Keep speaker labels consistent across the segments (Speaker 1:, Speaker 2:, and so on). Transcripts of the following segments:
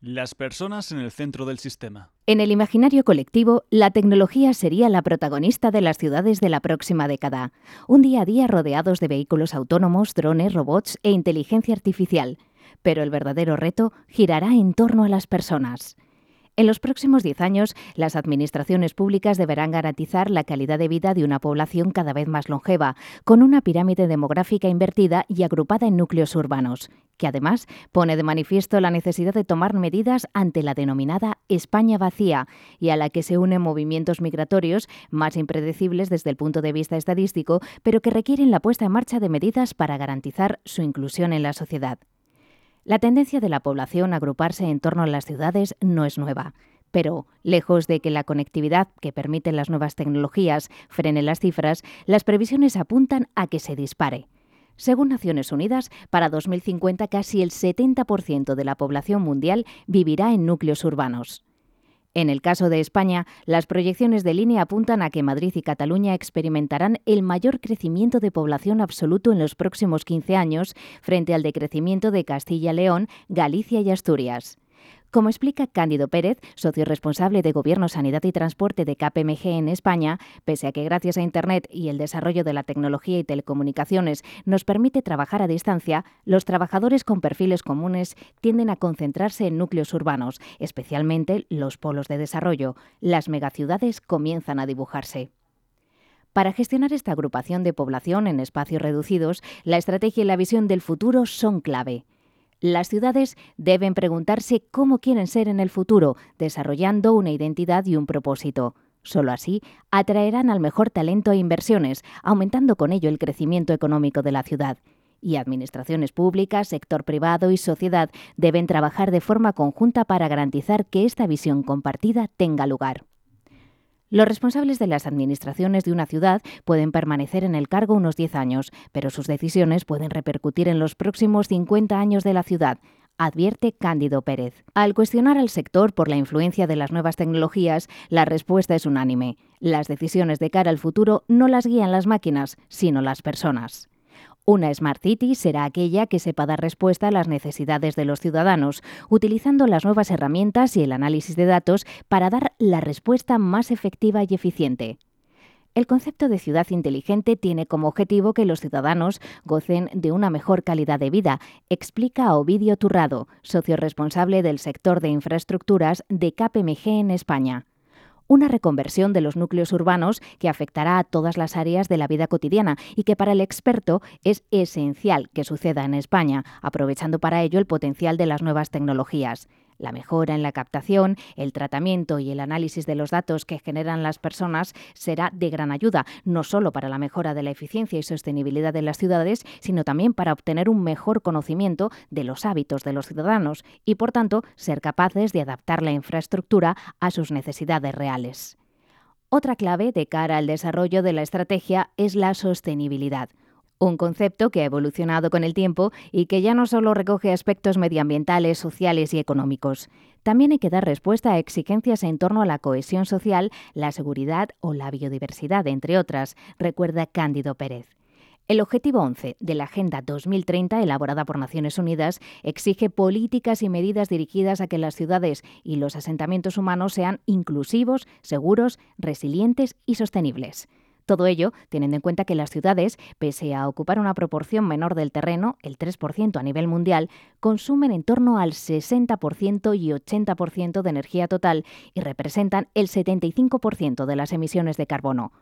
Speaker 1: Las personas en el centro del sistema.
Speaker 2: En el imaginario colectivo, la tecnología sería la protagonista de las ciudades de la próxima década. Un día a día rodeados de vehículos autónomos, drones, robots e inteligencia artificial. Pero el verdadero reto girará en torno a las personas. En los próximos 10 años, las administraciones públicas deberán garantizar la calidad de vida de una población cada vez más longeva, con una pirámide demográfica invertida y agrupada en núcleos urbanos, que además pone de manifiesto la necesidad de tomar medidas ante la denominada España vacía y a la que se unen movimientos migratorios más impredecibles desde el punto de vista estadístico, pero que requieren la puesta en marcha de medidas para garantizar su inclusión en la sociedad. La tendencia de la población a agruparse en torno a las ciudades no es nueva. Pero, lejos de que la conectividad que permiten las nuevas tecnologías frene las cifras, las previsiones apuntan a que se dispare. Según Naciones Unidas, para 2050 casi el 70% de la población mundial vivirá en núcleos urbanos. En el caso de España, las proyecciones de línea apuntan a que Madrid y Cataluña experimentarán el mayor crecimiento de población absoluto en los próximos 15 años frente al decrecimiento de Castilla-León, Galicia y Asturias. Como explica Cándido Pérez, socio responsable de Gobierno, Sanidad y Transporte de KPMG en España, pese a que gracias a Internet y el desarrollo de la tecnología y telecomunicaciones nos permite trabajar a distancia, los trabajadores con perfiles comunes tienden a concentrarse en núcleos urbanos, especialmente los polos de desarrollo. Las megaciudades comienzan a dibujarse. Para gestionar esta agrupación de población en espacios reducidos, la estrategia y la visión del futuro son clave. Las ciudades deben preguntarse cómo quieren ser en el futuro, desarrollando una identidad y un propósito. Solo así atraerán al mejor talento e inversiones, aumentando con ello el crecimiento económico de la ciudad. Y administraciones públicas, sector privado y sociedad deben trabajar de forma conjunta para garantizar que esta visión compartida tenga lugar. Los responsables de las administraciones de una ciudad pueden permanecer en el cargo unos 10 años, pero sus decisiones pueden repercutir en los próximos 50 años de la ciudad, advierte Cándido Pérez. Al cuestionar al sector por la influencia de las nuevas tecnologías, la respuesta es unánime. Las decisiones de cara al futuro no las guían las máquinas, sino las personas. Una Smart City será aquella que sepa dar respuesta a las necesidades de los ciudadanos, utilizando las nuevas herramientas y el análisis de datos para dar la respuesta más efectiva y eficiente. El concepto de ciudad inteligente tiene como objetivo que los ciudadanos gocen de una mejor calidad de vida, explica Ovidio Turrado, socio responsable del sector de infraestructuras de KPMG en España una reconversión de los núcleos urbanos que afectará a todas las áreas de la vida cotidiana y que para el experto es esencial que suceda en España, aprovechando para ello el potencial de las nuevas tecnologías. La mejora en la captación, el tratamiento y el análisis de los datos que generan las personas será de gran ayuda, no solo para la mejora de la eficiencia y sostenibilidad de las ciudades, sino también para obtener un mejor conocimiento de los hábitos de los ciudadanos y, por tanto, ser capaces de adaptar la infraestructura a sus necesidades reales. Otra clave de cara al desarrollo de la estrategia es la sostenibilidad un concepto que ha evolucionado con el tiempo y que ya no solo recoge aspectos medioambientales, sociales y económicos. También hay que dar respuesta a exigencias en torno a la cohesión social, la seguridad o la biodiversidad, entre otras, recuerda Cándido Pérez. El objetivo 11 de la Agenda 2030, elaborada por Naciones Unidas, exige políticas y medidas dirigidas a que las ciudades y los asentamientos humanos sean inclusivos, seguros, resilientes y sostenibles. Todo ello teniendo en cuenta que las ciudades, pese a ocupar una proporción menor del terreno, el 3% a nivel mundial, consumen en torno al 60% y 80% de energía total y representan el 75% de las emisiones de carbono.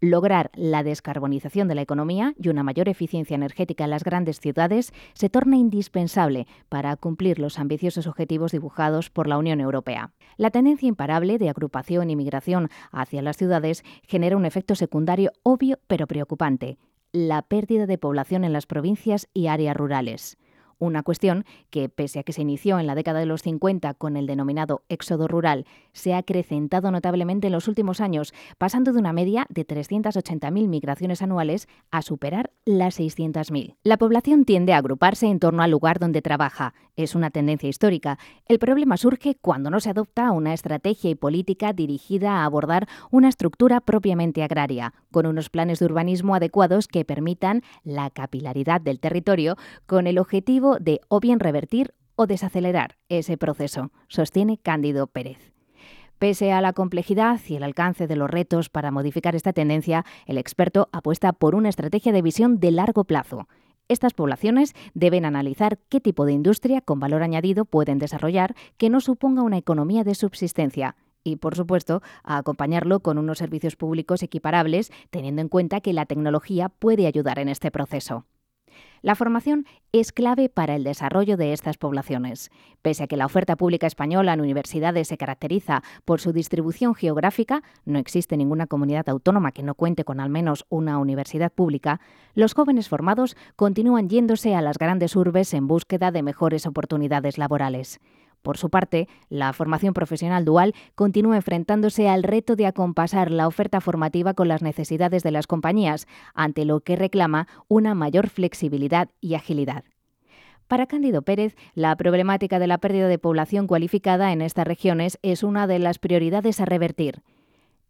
Speaker 2: Lograr la descarbonización de la economía y una mayor eficiencia energética en las grandes ciudades se torna indispensable para cumplir los ambiciosos objetivos dibujados por la Unión Europea. La tendencia imparable de agrupación y migración hacia las ciudades genera un efecto secundario obvio pero preocupante, la pérdida de población en las provincias y áreas rurales una cuestión que, pese a que se inició en la década de los 50 con el denominado éxodo rural, se ha acrecentado notablemente en los últimos años, pasando de una media de 380.000 migraciones anuales a superar las 600.000. La población tiende a agruparse en torno al lugar donde trabaja. Es una tendencia histórica. El problema surge cuando no se adopta una estrategia y política dirigida a abordar una estructura propiamente agraria, con unos planes de urbanismo adecuados que permitan la capilaridad del territorio con el objetivo de o bien revertir o desacelerar ese proceso, sostiene Cándido Pérez. Pese a la complejidad y el alcance de los retos para modificar esta tendencia, el experto apuesta por una estrategia de visión de largo plazo. Estas poblaciones deben analizar qué tipo de industria con valor añadido pueden desarrollar que no suponga una economía de subsistencia y, por supuesto, acompañarlo con unos servicios públicos equiparables, teniendo en cuenta que la tecnología puede ayudar en este proceso. La formación es clave para el desarrollo de estas poblaciones. Pese a que la oferta pública española en universidades se caracteriza por su distribución geográfica, no existe ninguna comunidad autónoma que no cuente con al menos una universidad pública, los jóvenes formados continúan yéndose a las grandes urbes en búsqueda de mejores oportunidades laborales. Por su parte, la formación profesional dual continúa enfrentándose al reto de acompasar la oferta formativa con las necesidades de las compañías, ante lo que reclama una mayor flexibilidad y agilidad. Para Cándido Pérez, la problemática de la pérdida de población cualificada en estas regiones es una de las prioridades a revertir.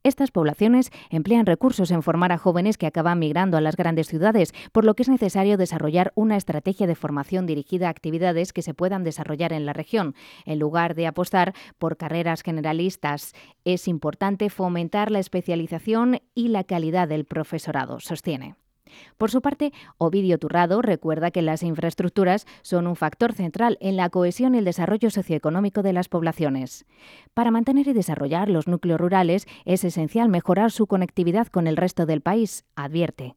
Speaker 2: Estas poblaciones emplean recursos en formar a jóvenes que acaban migrando a las grandes ciudades, por lo que es necesario desarrollar una estrategia de formación dirigida a actividades que se puedan desarrollar en la región. En lugar de apostar por carreras generalistas, es importante fomentar la especialización y la calidad del profesorado, sostiene. Por su parte, Ovidio Turrado recuerda que las infraestructuras son un factor central en la cohesión y el desarrollo socioeconómico de las poblaciones. Para mantener y desarrollar los núcleos rurales es esencial mejorar su conectividad con el resto del país, advierte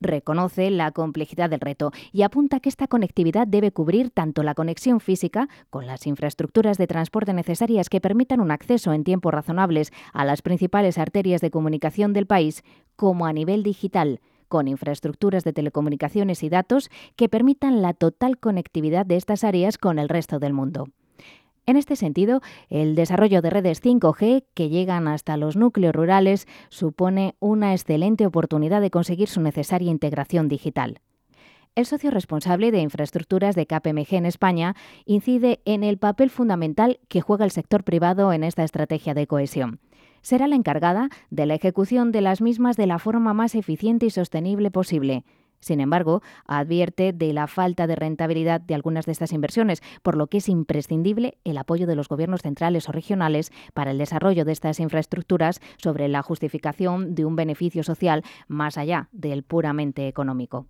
Speaker 2: reconoce la complejidad del reto y apunta que esta conectividad debe cubrir tanto la conexión física, con las infraestructuras de transporte necesarias que permitan un acceso en tiempos razonables a las principales arterias de comunicación del país, como a nivel digital, con infraestructuras de telecomunicaciones y datos que permitan la total conectividad de estas áreas con el resto del mundo. En este sentido, el desarrollo de redes 5G que llegan hasta los núcleos rurales supone una excelente oportunidad de conseguir su necesaria integración digital. El socio responsable de infraestructuras de KPMG en España incide en el papel fundamental que juega el sector privado en esta estrategia de cohesión será la encargada de la ejecución de las mismas de la forma más eficiente y sostenible posible. Sin embargo, advierte de la falta de rentabilidad de algunas de estas inversiones, por lo que es imprescindible el apoyo de los gobiernos centrales o regionales para el desarrollo de estas infraestructuras sobre la justificación de un beneficio social más allá del puramente económico.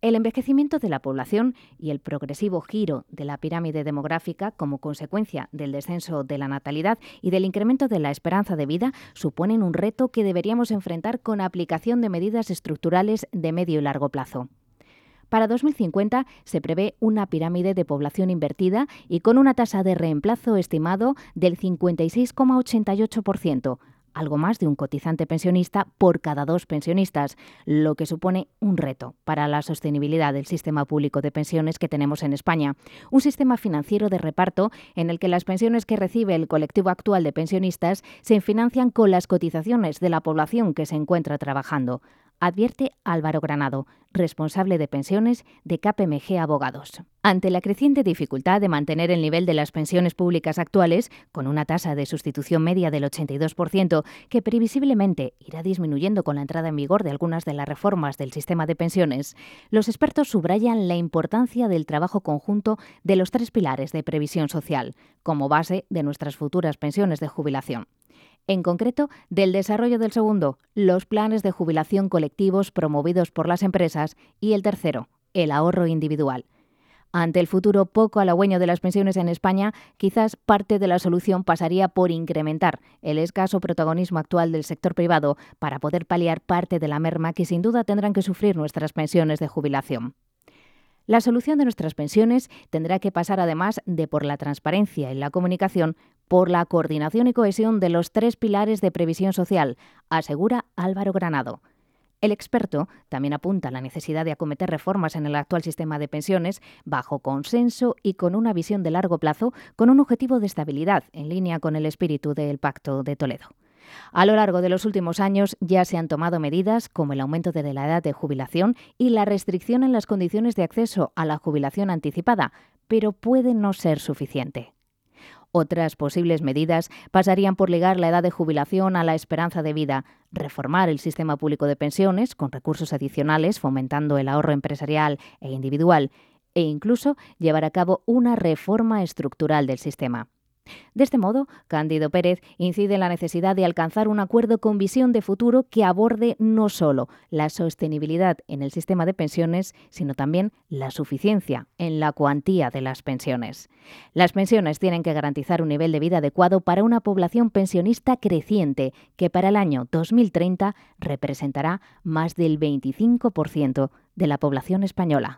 Speaker 2: El envejecimiento de la población y el progresivo giro de la pirámide demográfica como consecuencia del descenso de la natalidad y del incremento de la esperanza de vida suponen un reto que deberíamos enfrentar con aplicación de medidas estructurales de medio y largo plazo. Para 2050 se prevé una pirámide de población invertida y con una tasa de reemplazo estimado del 56,88%, algo más de un cotizante pensionista por cada dos pensionistas, lo que supone un reto para la sostenibilidad del sistema público de pensiones que tenemos en España. Un sistema financiero de reparto en el que las pensiones que recibe el colectivo actual de pensionistas se financian con las cotizaciones de la población que se encuentra trabajando advierte Álvaro Granado, responsable de pensiones de KPMG Abogados. Ante la creciente dificultad de mantener el nivel de las pensiones públicas actuales, con una tasa de sustitución media del 82%, que previsiblemente irá disminuyendo con la entrada en vigor de algunas de las reformas del sistema de pensiones, los expertos subrayan la importancia del trabajo conjunto de los tres pilares de previsión social, como base de nuestras futuras pensiones de jubilación en concreto del desarrollo del segundo, los planes de jubilación colectivos promovidos por las empresas, y el tercero, el ahorro individual. Ante el futuro poco halagüeño de las pensiones en España, quizás parte de la solución pasaría por incrementar el escaso protagonismo actual del sector privado para poder paliar parte de la merma que sin duda tendrán que sufrir nuestras pensiones de jubilación. La solución de nuestras pensiones tendrá que pasar además de por la transparencia y la comunicación, por la coordinación y cohesión de los tres pilares de previsión social, asegura Álvaro Granado. El experto también apunta la necesidad de acometer reformas en el actual sistema de pensiones bajo consenso y con una visión de largo plazo, con un objetivo de estabilidad en línea con el espíritu del Pacto de Toledo. A lo largo de los últimos años ya se han tomado medidas como el aumento de la edad de jubilación y la restricción en las condiciones de acceso a la jubilación anticipada, pero puede no ser suficiente. Otras posibles medidas pasarían por ligar la edad de jubilación a la esperanza de vida, reformar el sistema público de pensiones con recursos adicionales fomentando el ahorro empresarial e individual e incluso llevar a cabo una reforma estructural del sistema. De este modo, Cándido Pérez incide en la necesidad de alcanzar un acuerdo con visión de futuro que aborde no solo la sostenibilidad en el sistema de pensiones, sino también la suficiencia en la cuantía de las pensiones. Las pensiones tienen que garantizar un nivel de vida adecuado para una población pensionista creciente, que para el año 2030 representará más del 25% de la población española.